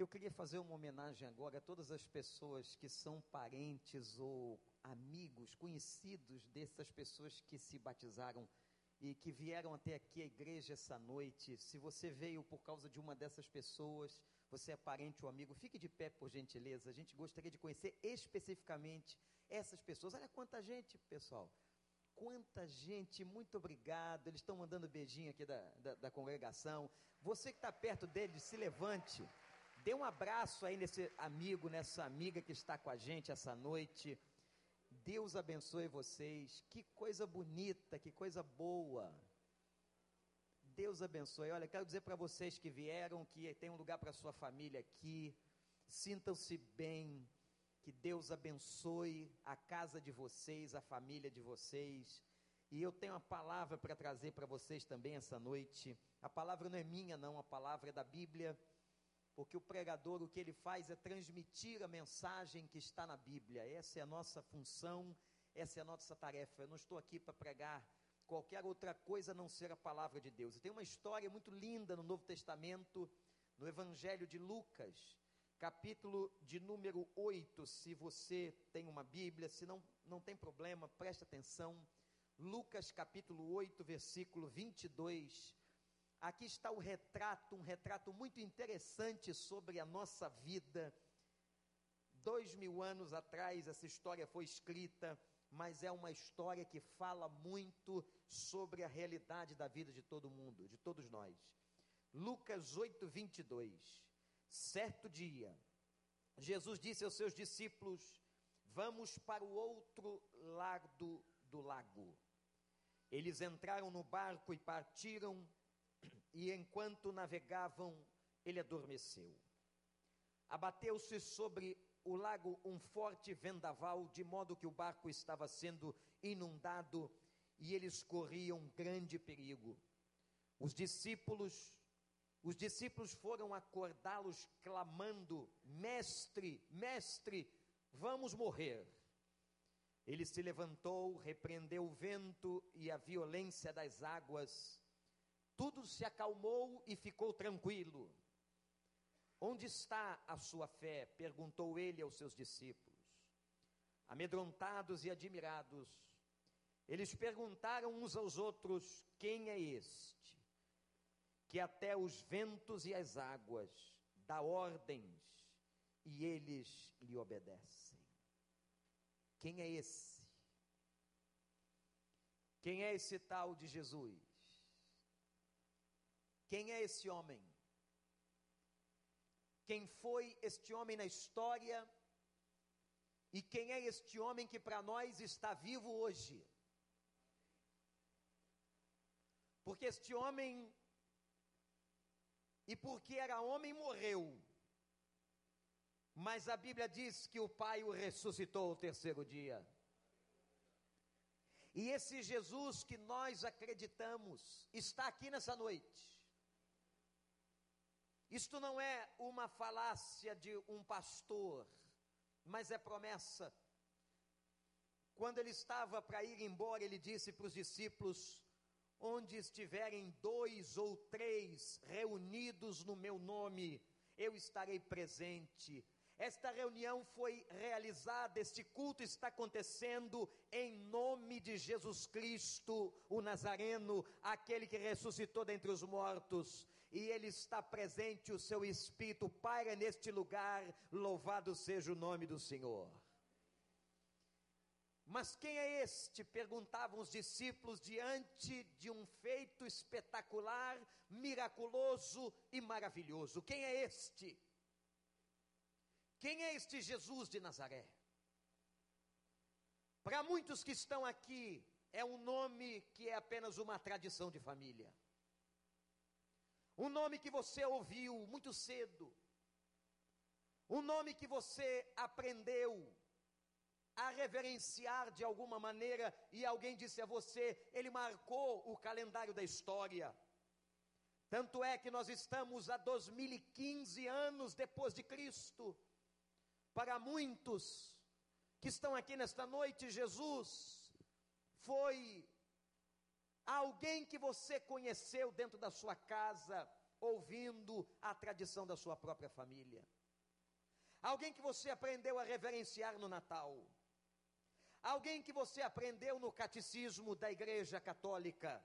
Eu queria fazer uma homenagem agora a todas as pessoas que são parentes ou amigos, conhecidos dessas pessoas que se batizaram e que vieram até aqui à igreja essa noite. Se você veio por causa de uma dessas pessoas, você é parente ou amigo, fique de pé por gentileza. A gente gostaria de conhecer especificamente essas pessoas. Olha quanta gente, pessoal. Quanta gente, muito obrigado. Eles estão mandando beijinho aqui da, da, da congregação. Você que está perto deles, se levante. Dê um abraço aí nesse amigo, nessa amiga que está com a gente essa noite. Deus abençoe vocês. Que coisa bonita, que coisa boa. Deus abençoe. Olha, quero dizer para vocês que vieram que tem um lugar para sua família aqui. Sintam-se bem. Que Deus abençoe a casa de vocês, a família de vocês. E eu tenho uma palavra para trazer para vocês também essa noite. A palavra não é minha, não, a palavra é da Bíblia porque o pregador o que ele faz é transmitir a mensagem que está na Bíblia. Essa é a nossa função, essa é a nossa tarefa. Eu não estou aqui para pregar qualquer outra coisa a não ser a palavra de Deus. E tem uma história muito linda no Novo Testamento, no Evangelho de Lucas, capítulo de número 8. Se você tem uma Bíblia, se não, não tem problema, preste atenção. Lucas capítulo 8, versículo 22 Aqui está o retrato, um retrato muito interessante sobre a nossa vida. Dois mil anos atrás essa história foi escrita, mas é uma história que fala muito sobre a realidade da vida de todo mundo, de todos nós. Lucas 8, 22. Certo dia, Jesus disse aos seus discípulos: Vamos para o outro lado do lago. Eles entraram no barco e partiram e enquanto navegavam, ele adormeceu. Abateu-se sobre o lago um forte vendaval, de modo que o barco estava sendo inundado e eles corriam grande perigo. Os discípulos, os discípulos foram acordá-los clamando: "Mestre, mestre, vamos morrer". Ele se levantou, repreendeu o vento e a violência das águas tudo se acalmou e ficou tranquilo. Onde está a sua fé? perguntou ele aos seus discípulos. Amedrontados e admirados, eles perguntaram uns aos outros: Quem é este? Que até os ventos e as águas dá ordens e eles lhe obedecem. Quem é esse? Quem é esse tal de Jesus? Quem é esse homem? Quem foi este homem na história? E quem é este homem que para nós está vivo hoje? Porque este homem, e porque era homem, morreu. Mas a Bíblia diz que o Pai o ressuscitou o terceiro dia. E esse Jesus que nós acreditamos está aqui nessa noite. Isto não é uma falácia de um pastor, mas é promessa. Quando ele estava para ir embora, ele disse para os discípulos: Onde estiverem dois ou três reunidos no meu nome, eu estarei presente. Esta reunião foi realizada, este culto está acontecendo em nome de Jesus Cristo, o Nazareno, aquele que ressuscitou dentre os mortos, e ele está presente, o seu Espírito paira neste lugar, louvado seja o nome do Senhor. Mas quem é este? perguntavam os discípulos diante de um feito espetacular, miraculoso e maravilhoso. Quem é este? Quem é este Jesus de Nazaré? Para muitos que estão aqui, é um nome que é apenas uma tradição de família. Um nome que você ouviu muito cedo. Um nome que você aprendeu a reverenciar de alguma maneira e alguém disse a você, ele marcou o calendário da história. Tanto é que nós estamos a 2015 anos depois de Cristo. Para muitos que estão aqui nesta noite, Jesus foi alguém que você conheceu dentro da sua casa, ouvindo a tradição da sua própria família. Alguém que você aprendeu a reverenciar no Natal. Alguém que você aprendeu no catecismo da Igreja Católica.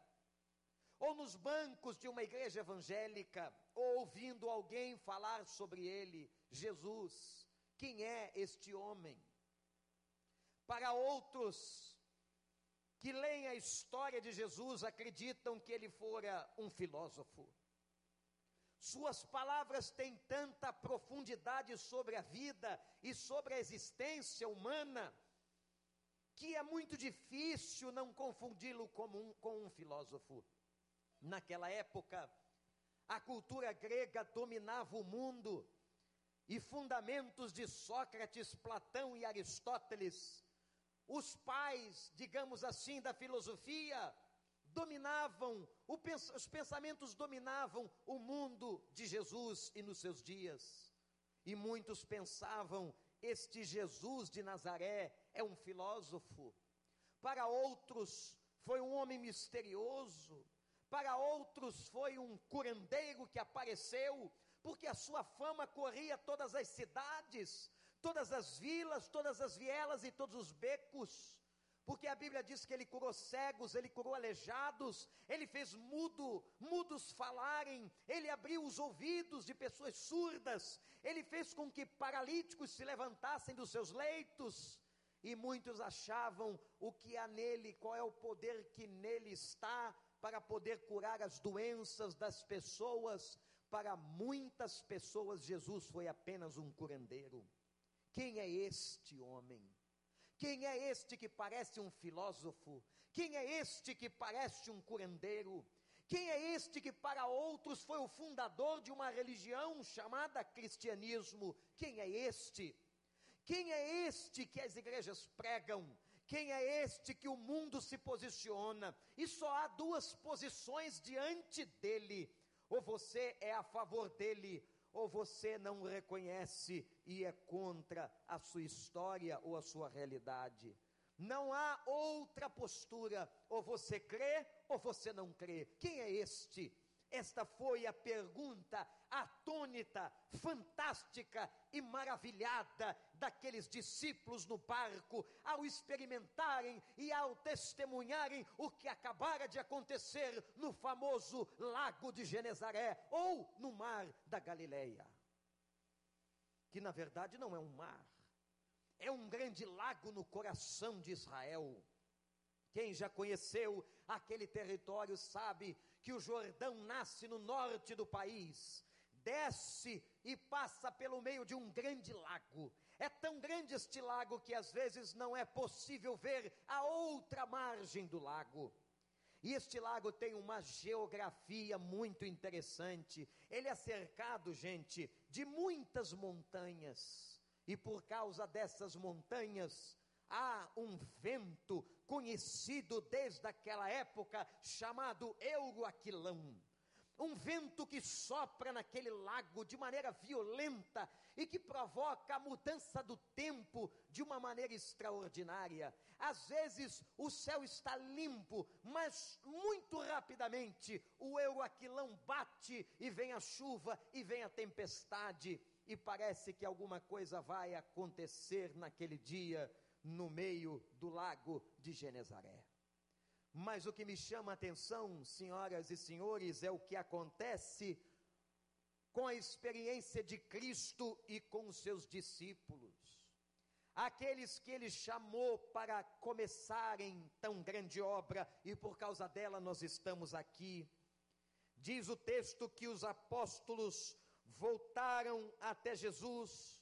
Ou nos bancos de uma igreja evangélica, ou ouvindo alguém falar sobre ele, Jesus. Quem é este homem? Para outros que leem a história de Jesus, acreditam que ele fora um filósofo. Suas palavras têm tanta profundidade sobre a vida e sobre a existência humana, que é muito difícil não confundi-lo um, com um filósofo. Naquela época, a cultura grega dominava o mundo e fundamentos de Sócrates, Platão e Aristóteles, os pais, digamos assim, da filosofia, dominavam, os pensamentos dominavam o mundo de Jesus e nos seus dias. E muitos pensavam: este Jesus de Nazaré é um filósofo. Para outros, foi um homem misterioso. Para outros, foi um curandeiro que apareceu, porque a sua fama corria todas as cidades, todas as vilas, todas as vielas e todos os becos porque a Bíblia diz que ele curou cegos, ele curou aleijados, ele fez mudo, mudos falarem, ele abriu os ouvidos de pessoas surdas, ele fez com que paralíticos se levantassem dos seus leitos, e muitos achavam o que há nele, qual é o poder que nele está para poder curar as doenças das pessoas. Para muitas pessoas, Jesus foi apenas um curandeiro. Quem é este homem? Quem é este que parece um filósofo? Quem é este que parece um curandeiro? Quem é este que para outros foi o fundador de uma religião chamada cristianismo? Quem é este? Quem é este que as igrejas pregam? Quem é este que o mundo se posiciona? E só há duas posições diante dele: ou você é a favor dele, ou você não reconhece e é contra a sua história ou a sua realidade. Não há outra postura, ou você crê ou você não crê. Quem é este? Esta foi a pergunta atônita, fantástica e maravilhada daqueles discípulos no barco, ao experimentarem e ao testemunharem o que acabara de acontecer no famoso lago de Genezaré ou no mar da Galileia. Que na verdade não é um mar, é um grande lago no coração de Israel. Quem já conheceu aquele território sabe que o Jordão nasce no norte do país, desce e passa pelo meio de um grande lago. É tão grande este lago que às vezes não é possível ver a outra margem do lago. E este lago tem uma geografia muito interessante. Ele é cercado, gente, de muitas montanhas. E por causa dessas montanhas, há um vento conhecido desde aquela época, chamado Euroaquilão. Um vento que sopra naquele lago de maneira violenta e que provoca a mudança do tempo de uma maneira extraordinária. Às vezes o céu está limpo, mas muito rapidamente o Euroaquilão bate e vem a chuva e vem a tempestade. E parece que alguma coisa vai acontecer naquele dia no meio do lago de Genezaré. Mas o que me chama a atenção, senhoras e senhores, é o que acontece com a experiência de Cristo e com os seus discípulos. Aqueles que ele chamou para começarem tão grande obra e por causa dela nós estamos aqui. Diz o texto que os apóstolos voltaram até Jesus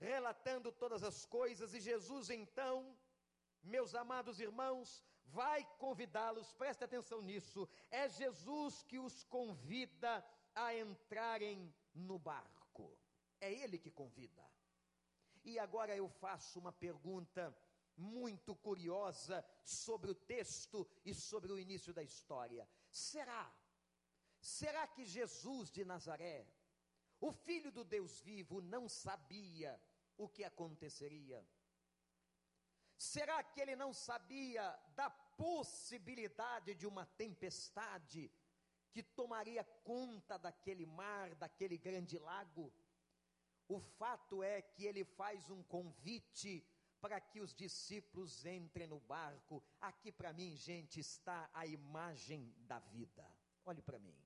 relatando todas as coisas, e Jesus então, meus amados irmãos, vai convidá-los, preste atenção nisso, é Jesus que os convida a entrarem no barco, é Ele que convida. E agora eu faço uma pergunta muito curiosa sobre o texto e sobre o início da história. Será? Será que Jesus de Nazaré, o filho do Deus vivo, não sabia o que aconteceria? Será que ele não sabia da possibilidade de uma tempestade que tomaria conta daquele mar, daquele grande lago. O fato é que ele faz um convite para que os discípulos entrem no barco. Aqui para mim, gente, está a imagem da vida. Olhe para mim.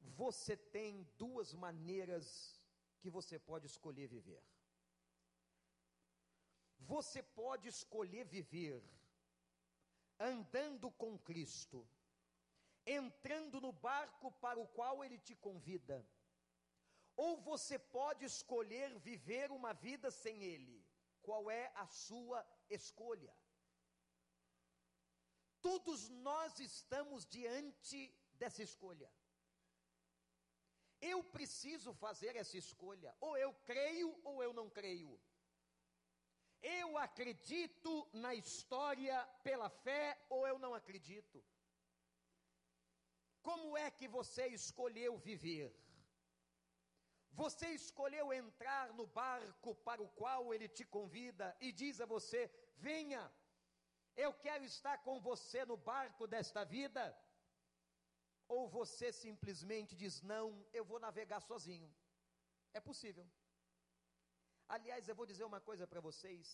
Você tem duas maneiras que você pode escolher viver. Você pode escolher viver andando com Cristo, entrando no barco para o qual Ele te convida, ou você pode escolher viver uma vida sem Ele. Qual é a sua escolha? Todos nós estamos diante dessa escolha. Eu preciso fazer essa escolha. Ou eu creio ou eu não creio. Eu acredito na história pela fé ou eu não acredito. Como é que você escolheu viver? Você escolheu entrar no barco para o qual ele te convida e diz a você: venha, eu quero estar com você no barco desta vida? Ou você simplesmente diz: Não, eu vou navegar sozinho. É possível. Aliás, eu vou dizer uma coisa para vocês.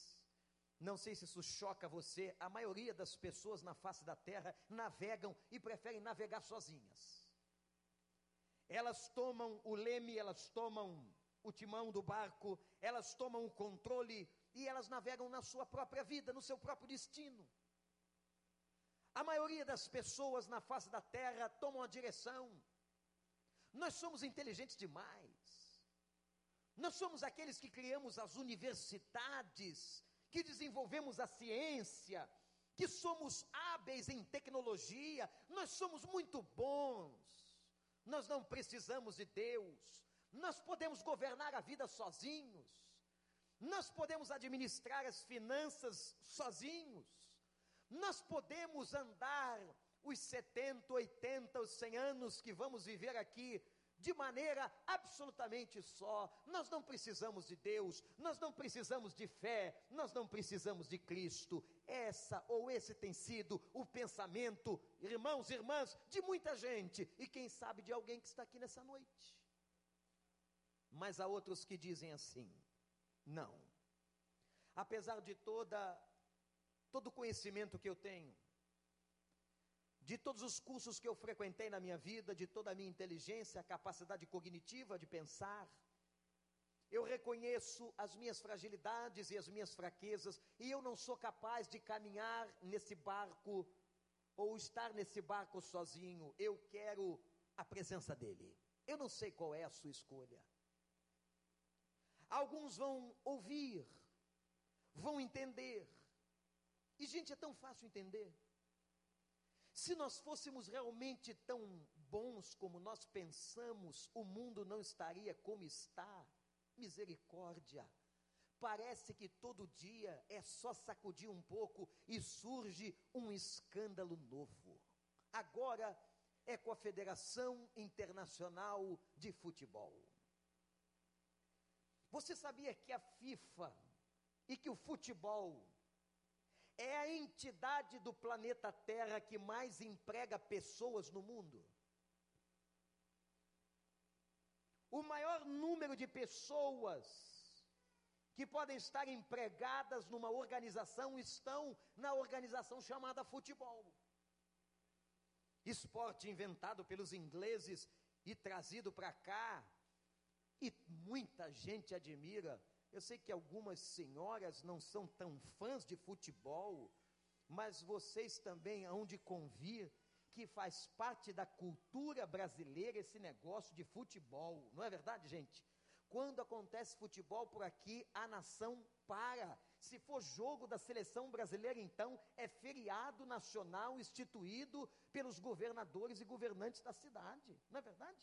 Não sei se isso choca você, a maioria das pessoas na face da terra navegam e preferem navegar sozinhas. Elas tomam o leme, elas tomam o timão do barco, elas tomam o controle e elas navegam na sua própria vida, no seu próprio destino. A maioria das pessoas na face da terra tomam a direção. Nós somos inteligentes demais. Nós somos aqueles que criamos as universidades, que desenvolvemos a ciência, que somos hábeis em tecnologia, nós somos muito bons. Nós não precisamos de Deus. Nós podemos governar a vida sozinhos. Nós podemos administrar as finanças sozinhos. Nós podemos andar os 70, 80, os 100 anos que vamos viver aqui de maneira absolutamente só. Nós não precisamos de Deus, nós não precisamos de fé, nós não precisamos de Cristo. Essa ou esse tem sido o pensamento, irmãos e irmãs, de muita gente e quem sabe de alguém que está aqui nessa noite. Mas há outros que dizem assim: não. Apesar de toda todo o conhecimento que eu tenho, de todos os cursos que eu frequentei na minha vida, de toda a minha inteligência, capacidade cognitiva de pensar, eu reconheço as minhas fragilidades e as minhas fraquezas, e eu não sou capaz de caminhar nesse barco ou estar nesse barco sozinho. Eu quero a presença dele. Eu não sei qual é a sua escolha. Alguns vão ouvir, vão entender, e, gente, é tão fácil entender. Se nós fôssemos realmente tão bons como nós pensamos, o mundo não estaria como está. Misericórdia. Parece que todo dia é só sacudir um pouco e surge um escândalo novo. Agora é com a Federação Internacional de Futebol. Você sabia que a FIFA e que o futebol é a entidade do planeta Terra que mais emprega pessoas no mundo. O maior número de pessoas que podem estar empregadas numa organização estão na organização chamada futebol. Esporte inventado pelos ingleses e trazido para cá, e muita gente admira eu sei que algumas senhoras não são tão fãs de futebol, mas vocês também hão de convir que faz parte da cultura brasileira esse negócio de futebol, não é verdade, gente? Quando acontece futebol por aqui, a nação para. Se for jogo da seleção brasileira, então é feriado nacional instituído pelos governadores e governantes da cidade, não é verdade?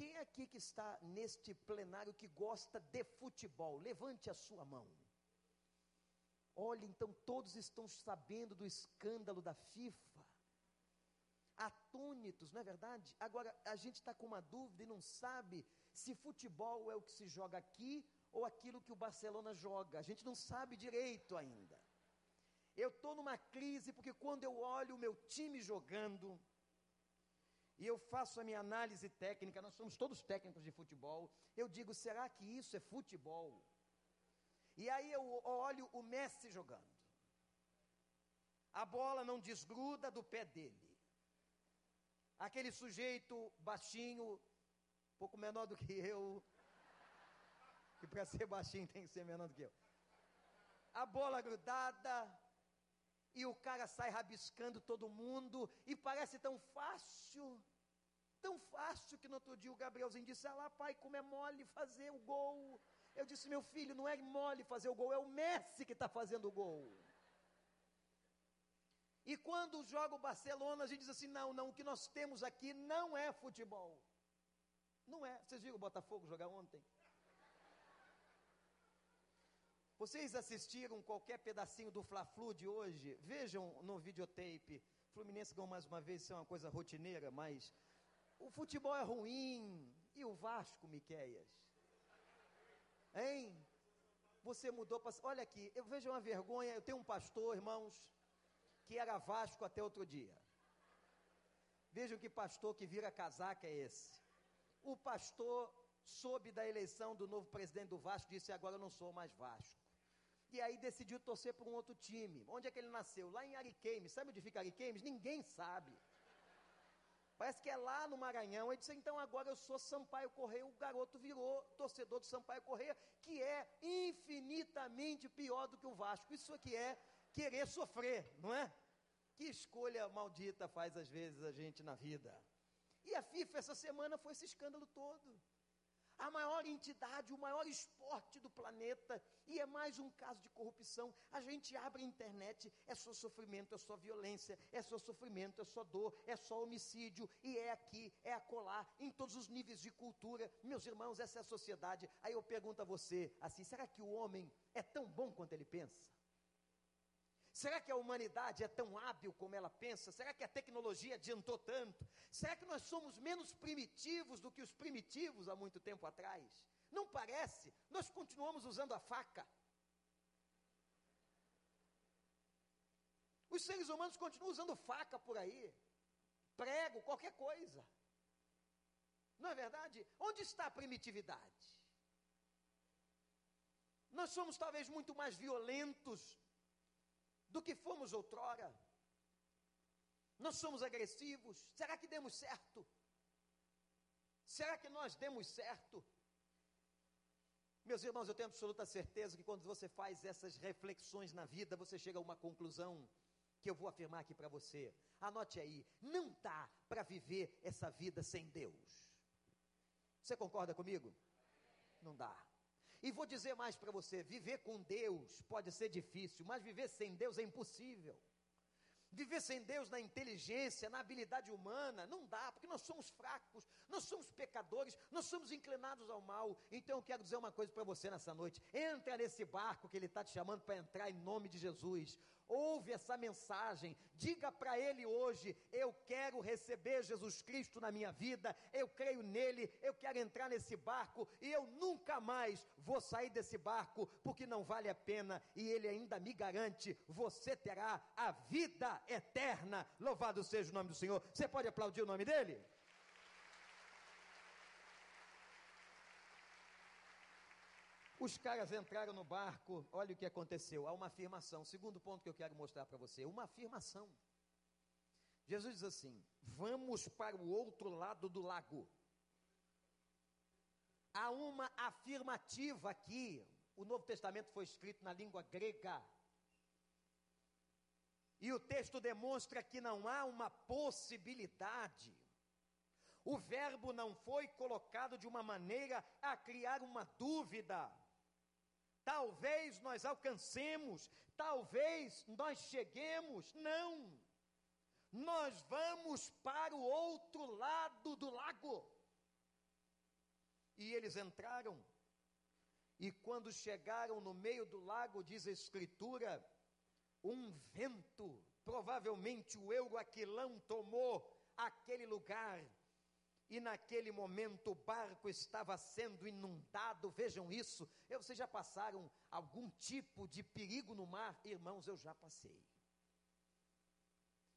Quem é aqui que está neste plenário que gosta de futebol? Levante a sua mão. Olha, então todos estão sabendo do escândalo da FIFA. Atônitos, não é verdade? Agora, a gente está com uma dúvida e não sabe se futebol é o que se joga aqui ou aquilo que o Barcelona joga. A gente não sabe direito ainda. Eu estou numa crise porque quando eu olho o meu time jogando, e eu faço a minha análise técnica, nós somos todos técnicos de futebol, eu digo, será que isso é futebol? E aí eu olho o Messi jogando. A bola não desgruda do pé dele. Aquele sujeito baixinho, pouco menor do que eu, que para ser baixinho tem que ser menor do que eu. A bola grudada, e o cara sai rabiscando todo mundo, e parece tão fácil, tão fácil que no outro dia o Gabrielzinho disse: Ah lá, pai, como é mole fazer o gol. Eu disse: Meu filho, não é mole fazer o gol, é o Messi que está fazendo o gol. E quando joga o Barcelona, a gente diz assim: não, não, o que nós temos aqui não é futebol. Não é. Vocês viram o Botafogo jogar ontem? Vocês assistiram qualquer pedacinho do Fla-Flu de hoje? Vejam no videotape. Fluminense ganhou mais uma vez, isso é uma coisa rotineira, mas o futebol é ruim. E o Vasco, Miqueias? Hein? Você mudou para. Olha aqui, eu vejo uma vergonha. Eu tenho um pastor, irmãos, que era Vasco até outro dia. Vejam que pastor que vira casaca é esse. O pastor soube da eleição do novo presidente do Vasco, disse: agora eu não sou mais Vasco. E aí decidiu torcer para um outro time. Onde é que ele nasceu? Lá em Ariquemes. Sabe onde fica Ariquemes? Ninguém sabe. Parece que é lá no Maranhão. Ele disse: então agora eu sou Sampaio Correia. O garoto virou torcedor do Sampaio Correia, que é infinitamente pior do que o Vasco. Isso aqui é querer sofrer, não é? Que escolha maldita faz às vezes a gente na vida. E a FIFA essa semana foi esse escândalo todo. A maior entidade, o maior esporte do planeta, e é mais um caso de corrupção. A gente abre a internet, é só sofrimento, é só violência, é só sofrimento, é só dor, é só homicídio, e é aqui, é acolá, em todos os níveis de cultura. Meus irmãos, essa é a sociedade. Aí eu pergunto a você, assim, será que o homem é tão bom quanto ele pensa? Será que a humanidade é tão hábil como ela pensa? Será que a tecnologia adiantou tanto? Será que nós somos menos primitivos do que os primitivos há muito tempo atrás? Não parece, nós continuamos usando a faca. Os seres humanos continuam usando faca por aí, prego, qualquer coisa. Não é verdade? Onde está a primitividade? Nós somos talvez muito mais violentos do que fomos outrora. Nós somos agressivos. Será que demos certo? Será que nós demos certo? Meus irmãos, eu tenho absoluta certeza que quando você faz essas reflexões na vida, você chega a uma conclusão que eu vou afirmar aqui para você. Anote aí: não dá para viver essa vida sem Deus. Você concorda comigo? Não dá. E vou dizer mais para você: viver com Deus pode ser difícil, mas viver sem Deus é impossível. Viver sem Deus na inteligência, na habilidade humana, não dá, porque nós somos fracos, nós somos pecadores, nós somos inclinados ao mal. Então eu quero dizer uma coisa para você nessa noite: entra nesse barco que Ele está te chamando para entrar em nome de Jesus ouve essa mensagem, diga para ele hoje: eu quero receber Jesus Cristo na minha vida, eu creio nele, eu quero entrar nesse barco e eu nunca mais vou sair desse barco, porque não vale a pena e ele ainda me garante: você terá a vida eterna. Louvado seja o nome do Senhor. Você pode aplaudir o nome dele? Os caras entraram no barco, olha o que aconteceu. Há uma afirmação. Segundo ponto que eu quero mostrar para você: uma afirmação. Jesus diz assim: Vamos para o outro lado do lago. Há uma afirmativa aqui. O Novo Testamento foi escrito na língua grega. E o texto demonstra que não há uma possibilidade. O verbo não foi colocado de uma maneira a criar uma dúvida. Talvez nós alcancemos, talvez nós cheguemos. Não. Nós vamos para o outro lado do lago. E eles entraram. E quando chegaram no meio do lago, diz a Escritura, um vento, provavelmente o Euroaquilão tomou aquele lugar e naquele momento o barco estava sendo inundado. Vejam isso. Eu, vocês já passaram algum tipo de perigo no mar? Irmãos, eu já passei.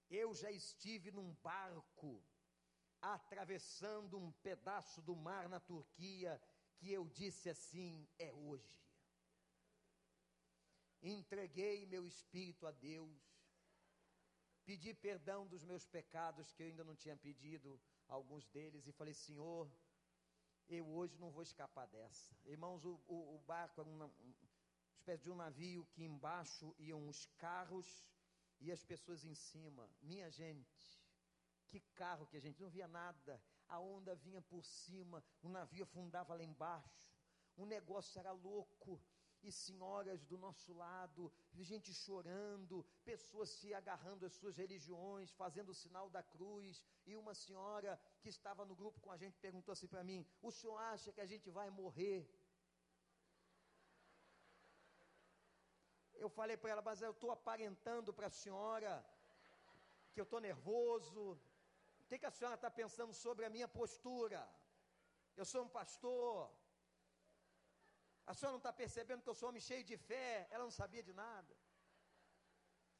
Eu já estive num barco atravessando um pedaço do mar na Turquia, que eu disse assim: é hoje. Entreguei meu espírito a Deus, pedi perdão dos meus pecados que eu ainda não tinha pedido, alguns deles, e falei: Senhor, eu hoje não vou escapar dessa. Irmãos, o, o, o barco era uma, uma espécie de um navio que embaixo iam os carros e as pessoas em cima. Minha gente, que carro que a gente não via nada. A onda vinha por cima, o navio afundava lá embaixo. O negócio era louco. E senhoras do nosso lado, gente chorando, pessoas se agarrando às suas religiões, fazendo o sinal da cruz. E uma senhora que estava no grupo com a gente perguntou assim para mim: O senhor acha que a gente vai morrer? Eu falei para ela, mas eu estou aparentando para a senhora que eu estou nervoso, o que, que a senhora está pensando sobre a minha postura? Eu sou um pastor. A senhora não está percebendo que eu sou homem cheio de fé? Ela não sabia de nada.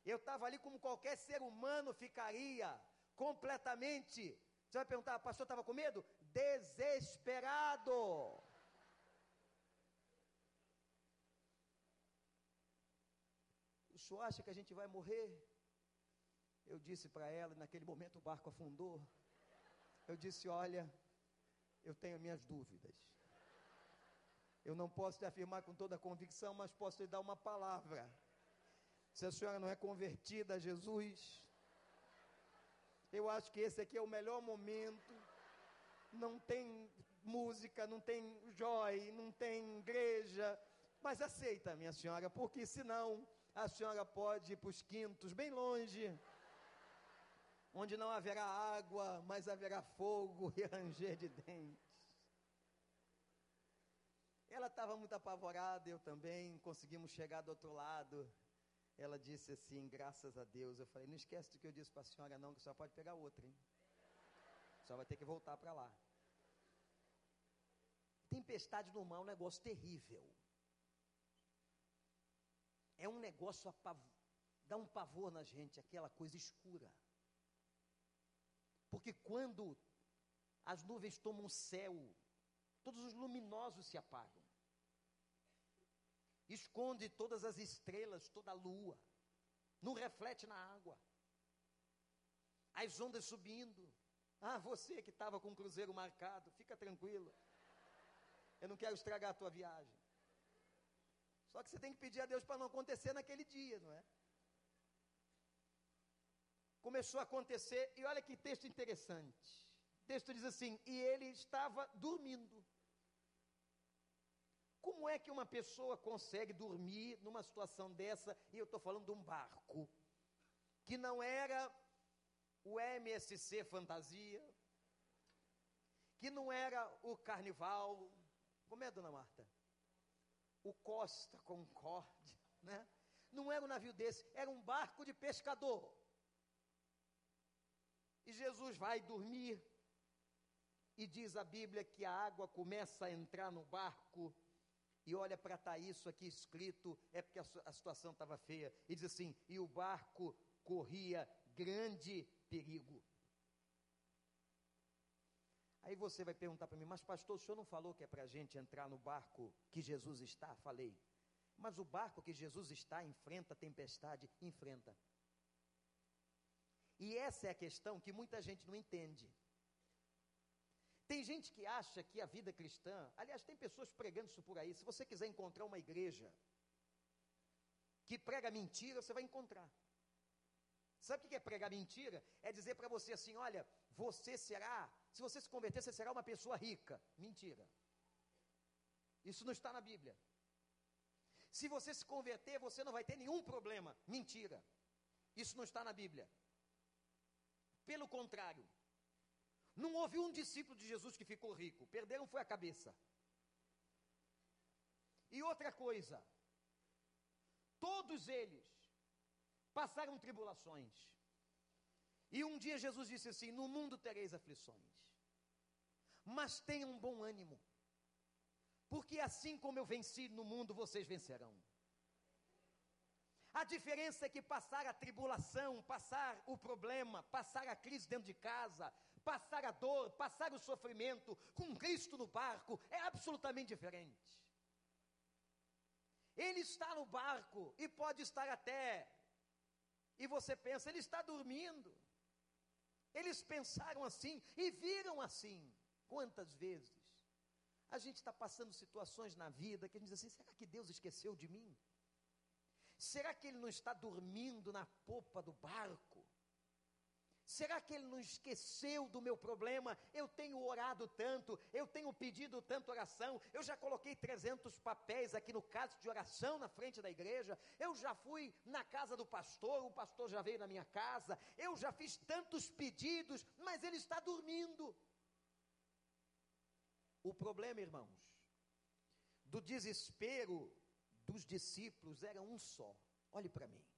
Eu estava ali como qualquer ser humano ficaria, completamente. Você vai perguntar, pastor estava com medo? Desesperado. O senhor acha que a gente vai morrer? Eu disse para ela, naquele momento o barco afundou. Eu disse: Olha, eu tenho minhas dúvidas. Eu não posso te afirmar com toda a convicção, mas posso lhe dar uma palavra. Se a senhora não é convertida a Jesus, eu acho que esse aqui é o melhor momento. Não tem música, não tem joy, não tem igreja, mas aceita, minha senhora, porque senão a senhora pode ir para os quintos, bem longe onde não haverá água, mas haverá fogo e ranger de dentes. Ela estava muito apavorada, eu também, conseguimos chegar do outro lado. Ela disse assim, graças a Deus. Eu falei, não esquece do que eu disse para a senhora não, que senhora pode pegar outra, hein? Senhora vai ter que voltar para lá. Tempestade no mar é um negócio terrível. É um negócio, dá um pavor na gente, aquela coisa escura. Porque quando as nuvens tomam o céu, todos os luminosos se apagam. Esconde todas as estrelas, toda a lua. Não reflete na água. As ondas subindo. Ah, você que estava com o cruzeiro marcado, fica tranquilo. Eu não quero estragar a tua viagem. Só que você tem que pedir a Deus para não acontecer naquele dia, não é? começou a acontecer, e olha que texto interessante. O texto diz assim: e ele estava dormindo. Como é que uma pessoa consegue dormir numa situação dessa? E eu estou falando de um barco, que não era o MSC Fantasia, que não era o Carnival, como é, dona Marta? O Costa Concorde, né? Não era um navio desse, era um barco de pescador. E Jesus vai dormir, e diz a Bíblia que a água começa a entrar no barco, e olha para tá isso aqui escrito, é porque a, a situação estava feia, e diz assim: e o barco corria grande perigo. Aí você vai perguntar para mim, mas pastor, o senhor não falou que é para a gente entrar no barco que Jesus está? Falei. Mas o barco que Jesus está enfrenta a tempestade? Enfrenta. E essa é a questão que muita gente não entende. Tem gente que acha que a vida cristã, aliás, tem pessoas pregando isso por aí. Se você quiser encontrar uma igreja que prega mentira, você vai encontrar. Sabe o que é pregar mentira? É dizer para você assim: olha, você será, se você se converter, você será uma pessoa rica. Mentira. Isso não está na Bíblia. Se você se converter, você não vai ter nenhum problema. Mentira. Isso não está na Bíblia. Pelo contrário, não houve um discípulo de Jesus que ficou rico, perderam foi a cabeça. E outra coisa, todos eles passaram tribulações. E um dia Jesus disse assim: No mundo tereis aflições, mas tenham bom ânimo, porque assim como eu venci no mundo, vocês vencerão. A diferença é que passar a tribulação, passar o problema, passar a crise dentro de casa, passar a dor, passar o sofrimento com Cristo no barco é absolutamente diferente. Ele está no barco e pode estar até, e você pensa, ele está dormindo. Eles pensaram assim e viram assim. Quantas vezes a gente está passando situações na vida que a gente diz assim: será que Deus esqueceu de mim? Será que Ele não está dormindo na popa do barco? Será que ele não esqueceu do meu problema? Eu tenho orado tanto, eu tenho pedido tanta oração, eu já coloquei 300 papéis aqui no caso de oração na frente da igreja, eu já fui na casa do pastor, o pastor já veio na minha casa, eu já fiz tantos pedidos, mas ele está dormindo. O problema, irmãos, do desespero dos discípulos era um só. Olhe para mim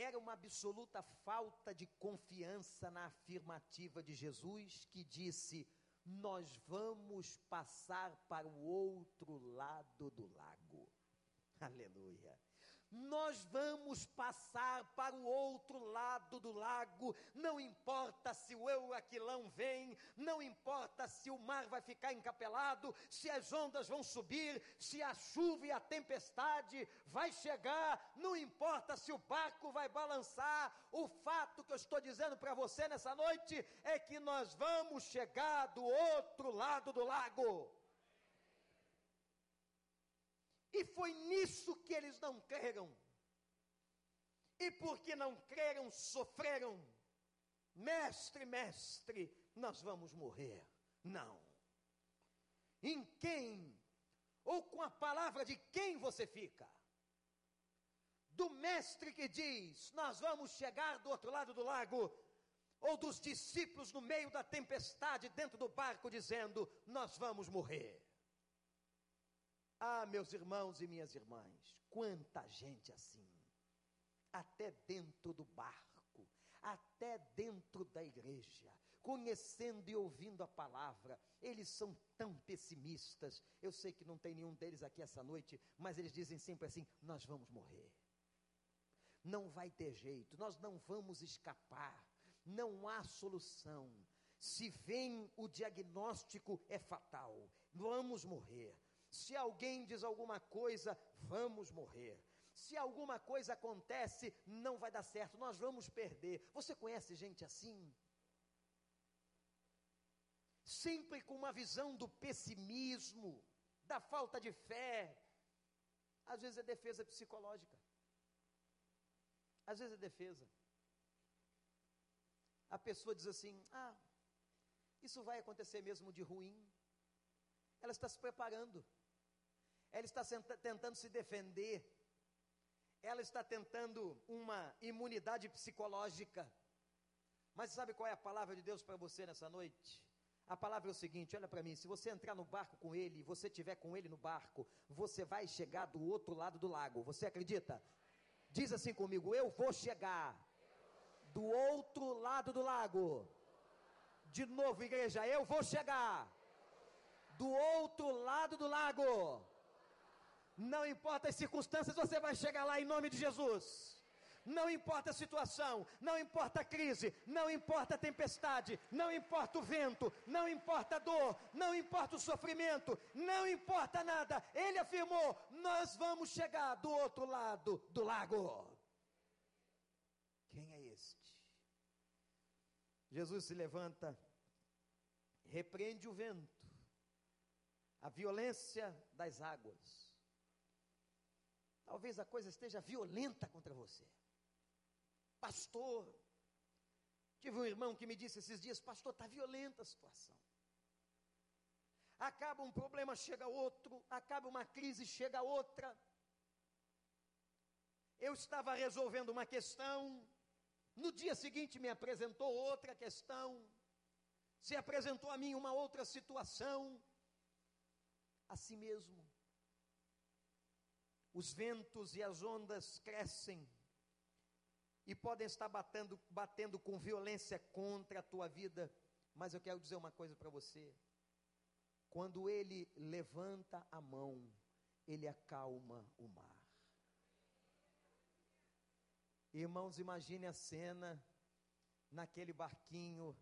era uma absoluta falta de confiança na afirmativa de Jesus, que disse: Nós vamos passar para o outro lado do lago. Aleluia nós vamos passar para o outro lado do lago, não importa se o Euaquilão vem, não importa se o mar vai ficar encapelado, se as ondas vão subir, se a chuva e a tempestade vai chegar, não importa se o barco vai balançar, o fato que eu estou dizendo para você nessa noite é que nós vamos chegar do outro lado do lago. E foi nisso que eles não creram. E porque não creram, sofreram. Mestre, mestre, nós vamos morrer. Não. Em quem ou com a palavra de quem você fica? Do mestre que diz: Nós vamos chegar do outro lado do lago, ou dos discípulos no meio da tempestade dentro do barco dizendo: Nós vamos morrer. Ah, meus irmãos e minhas irmãs, quanta gente assim, até dentro do barco, até dentro da igreja, conhecendo e ouvindo a palavra, eles são tão pessimistas. Eu sei que não tem nenhum deles aqui essa noite, mas eles dizem sempre assim: nós vamos morrer. Não vai ter jeito, nós não vamos escapar, não há solução. Se vem o diagnóstico, é fatal, vamos morrer. Se alguém diz alguma coisa, vamos morrer. Se alguma coisa acontece, não vai dar certo, nós vamos perder. Você conhece gente assim? Sempre com uma visão do pessimismo, da falta de fé. Às vezes é defesa psicológica. Às vezes é defesa. A pessoa diz assim: ah, isso vai acontecer mesmo de ruim. Ela está se preparando ela está tentando se defender, ela está tentando uma imunidade psicológica. Mas sabe qual é a palavra de Deus para você nessa noite? A palavra é o seguinte: olha para mim, se você entrar no barco com ele, você estiver com ele no barco, você vai chegar do outro lado do lago. Você acredita? Diz assim comigo: eu vou chegar do outro lado do lago. De novo, igreja, eu vou chegar do outro lado do lago. Não importa as circunstâncias, você vai chegar lá em nome de Jesus. Não importa a situação, não importa a crise, não importa a tempestade, não importa o vento, não importa a dor, não importa o sofrimento, não importa nada. Ele afirmou: Nós vamos chegar do outro lado do lago. Quem é este? Jesus se levanta, repreende o vento, a violência das águas Talvez a coisa esteja violenta contra você. Pastor, tive um irmão que me disse esses dias: Pastor, está violenta a situação. Acaba um problema, chega outro. Acaba uma crise, chega outra. Eu estava resolvendo uma questão. No dia seguinte me apresentou outra questão. Se apresentou a mim uma outra situação. Assim mesmo os ventos e as ondas crescem e podem estar batendo, batendo com violência contra a tua vida, mas eu quero dizer uma coisa para você. Quando ele levanta a mão, ele acalma o mar. Irmãos, imagine a cena naquele barquinho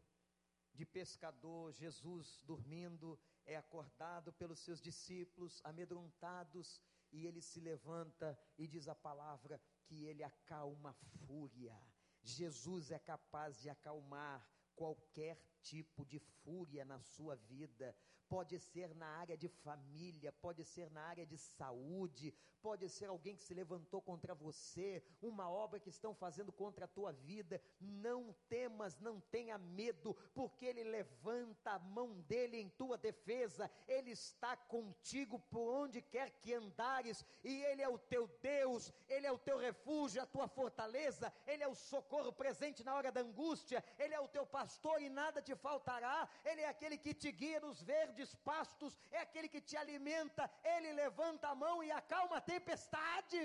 de pescador, Jesus dormindo, é acordado pelos seus discípulos, amedrontados, e ele se levanta e diz a palavra que ele acalma a fúria. Jesus é capaz de acalmar qualquer tipo de fúria na sua vida, pode ser na área de família, pode ser na área de saúde, pode ser alguém que se levantou contra você, uma obra que estão fazendo contra a tua vida. Não temas, não tenha medo, porque Ele levanta a mão dele em tua defesa, Ele está contigo por onde quer que andares, e Ele é o teu Deus, Ele é o teu refúgio, a tua fortaleza, Ele é o socorro presente na hora da angústia, Ele é o teu pastor e nada te faltará, Ele é aquele que te guia nos verdes pastos, é aquele que te alimenta, Ele levanta a mão e acalma a tempestade.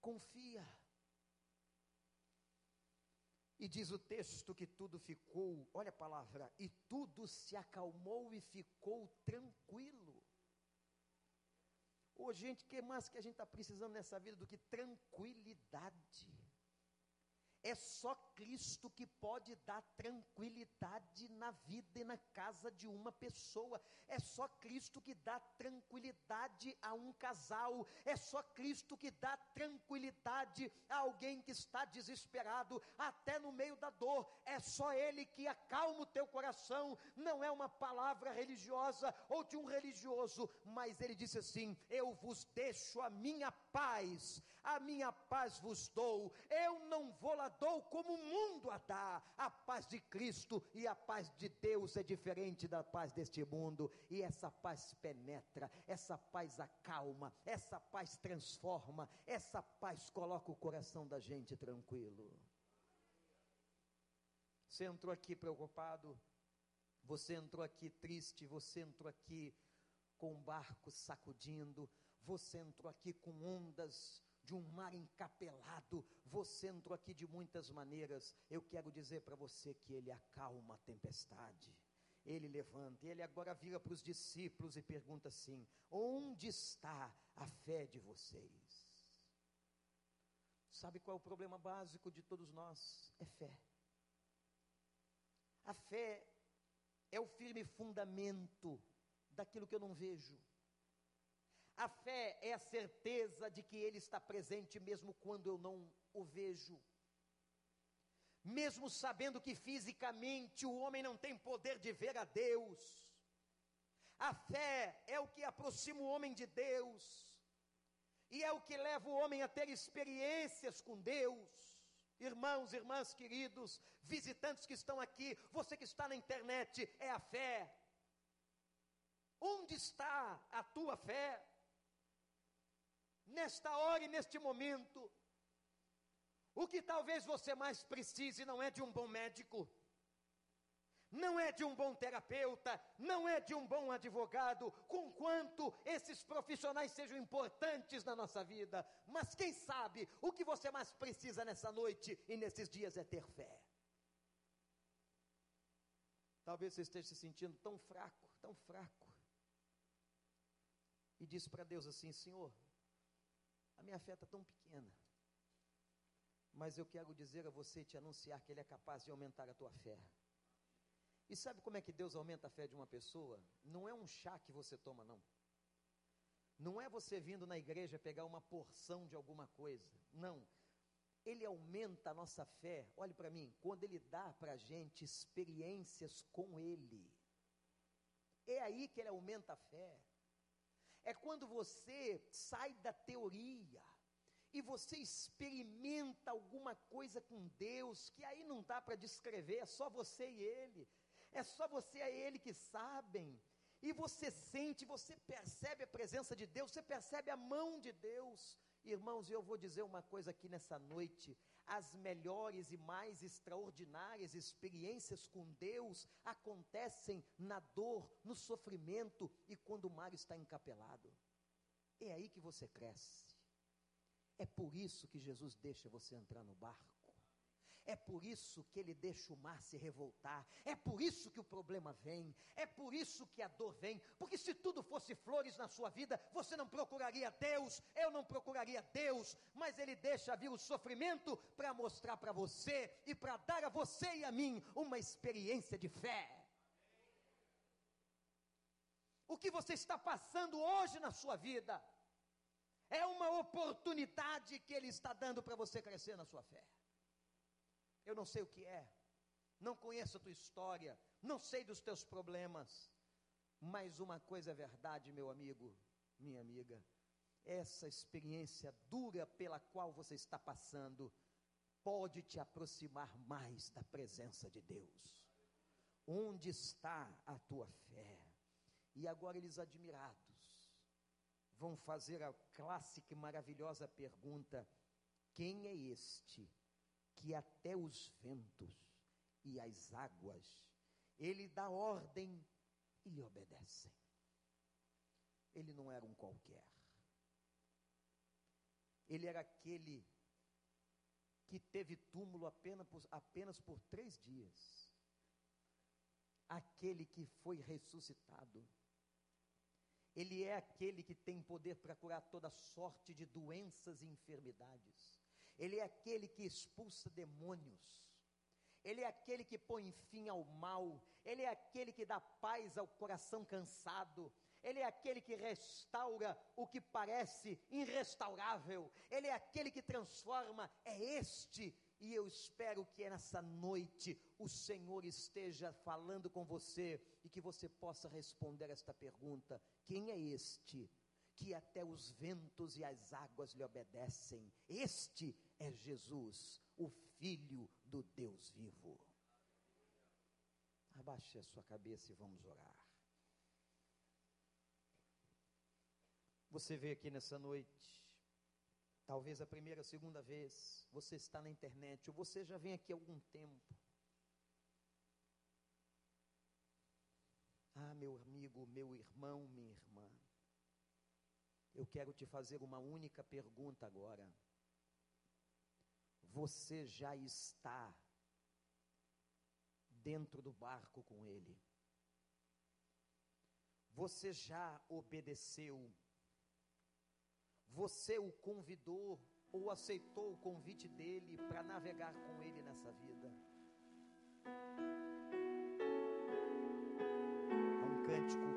Confia. E diz o texto que tudo ficou, olha a palavra, e tudo se acalmou e ficou tranquilo. Ô, gente, que mais que a gente está precisando nessa vida do que tranquilidade? É só Cristo que pode dar tranquilidade na vida e na casa de uma pessoa. É só Cristo que dá tranquilidade a um casal. É só Cristo que dá tranquilidade a alguém que está desesperado, até no meio da dor. É só Ele que acalma o teu coração. Não é uma palavra religiosa ou de um religioso, mas Ele disse assim: Eu vos deixo a minha paz a minha paz vos dou, eu não vou lá dou como o mundo a dá, a paz de Cristo e a paz de Deus é diferente da paz deste mundo, e essa paz penetra, essa paz acalma, essa paz transforma, essa paz coloca o coração da gente tranquilo. Você entrou aqui preocupado, você entrou aqui triste, você entrou aqui com o barco sacudindo, você entrou aqui com ondas de um mar encapelado. Você entrou aqui de muitas maneiras. Eu quero dizer para você que ele acalma a tempestade. Ele levanta, ele agora vira para os discípulos e pergunta assim: Onde está a fé de vocês? Sabe qual é o problema básico de todos nós? É fé. A fé é o firme fundamento daquilo que eu não vejo. A fé é a certeza de que Ele está presente mesmo quando eu não o vejo. Mesmo sabendo que fisicamente o homem não tem poder de ver a Deus. A fé é o que aproxima o homem de Deus. E é o que leva o homem a ter experiências com Deus. Irmãos, irmãs queridos, visitantes que estão aqui, você que está na internet, é a fé. Onde está a tua fé? Nesta hora e neste momento. O que talvez você mais precise não é de um bom médico, não é de um bom terapeuta, não é de um bom advogado, com quanto esses profissionais sejam importantes na nossa vida, mas quem sabe o que você mais precisa nessa noite e nesses dias é ter fé. Talvez você esteja se sentindo tão fraco, tão fraco, e diz para Deus assim: Senhor, a minha fé está tão pequena. Mas eu quero dizer a você e te anunciar que Ele é capaz de aumentar a tua fé. E sabe como é que Deus aumenta a fé de uma pessoa? Não é um chá que você toma, não. Não é você vindo na igreja pegar uma porção de alguma coisa. Não. Ele aumenta a nossa fé, olhe para mim, quando Ele dá para a gente experiências com Ele. É aí que Ele aumenta a fé é quando você sai da teoria e você experimenta alguma coisa com Deus que aí não dá para descrever, é só você e Ele, é só você e Ele que sabem. E você sente, você percebe a presença de Deus, você percebe a mão de Deus. Irmãos, eu vou dizer uma coisa aqui nessa noite: as melhores e mais extraordinárias experiências com Deus acontecem na dor, no sofrimento e quando o mar está encapelado. É aí que você cresce. É por isso que Jesus deixa você entrar no barco. É por isso que ele deixa o mar se revoltar. É por isso que o problema vem. É por isso que a dor vem. Porque se tudo fosse flores na sua vida, você não procuraria Deus, eu não procuraria Deus. Mas ele deixa vir o sofrimento para mostrar para você e para dar a você e a mim uma experiência de fé. O que você está passando hoje na sua vida é uma oportunidade que Ele está dando para você crescer na sua fé. Eu não sei o que é, não conheço a tua história, não sei dos teus problemas, mas uma coisa é verdade, meu amigo, minha amiga, essa experiência dura pela qual você está passando pode te aproximar mais da presença de Deus. Onde está a tua fé? E agora eles admirados vão fazer a clássica e maravilhosa pergunta: quem é este que até os ventos e as águas ele dá ordem e lhe obedecem? Ele não era um qualquer. Ele era aquele que teve túmulo apenas por, apenas por três dias. Aquele que foi ressuscitado ele é aquele que tem poder para curar toda sorte de doenças e enfermidades. Ele é aquele que expulsa demônios. Ele é aquele que põe fim ao mal. Ele é aquele que dá paz ao coração cansado. Ele é aquele que restaura o que parece irrestaurável. Ele é aquele que transforma. É este e eu espero que nessa noite o Senhor esteja falando com você e que você possa responder esta pergunta: quem é este que até os ventos e as águas lhe obedecem? Este é Jesus, o Filho do Deus vivo. Abaixe a sua cabeça e vamos orar. Você veio aqui nessa noite Talvez a primeira, a segunda vez, você está na internet, ou você já vem aqui há algum tempo. Ah, meu amigo, meu irmão, minha irmã, eu quero te fazer uma única pergunta agora. Você já está dentro do barco com ele? Você já obedeceu você o convidou ou aceitou o convite dele para navegar com ele nessa vida? É um cântico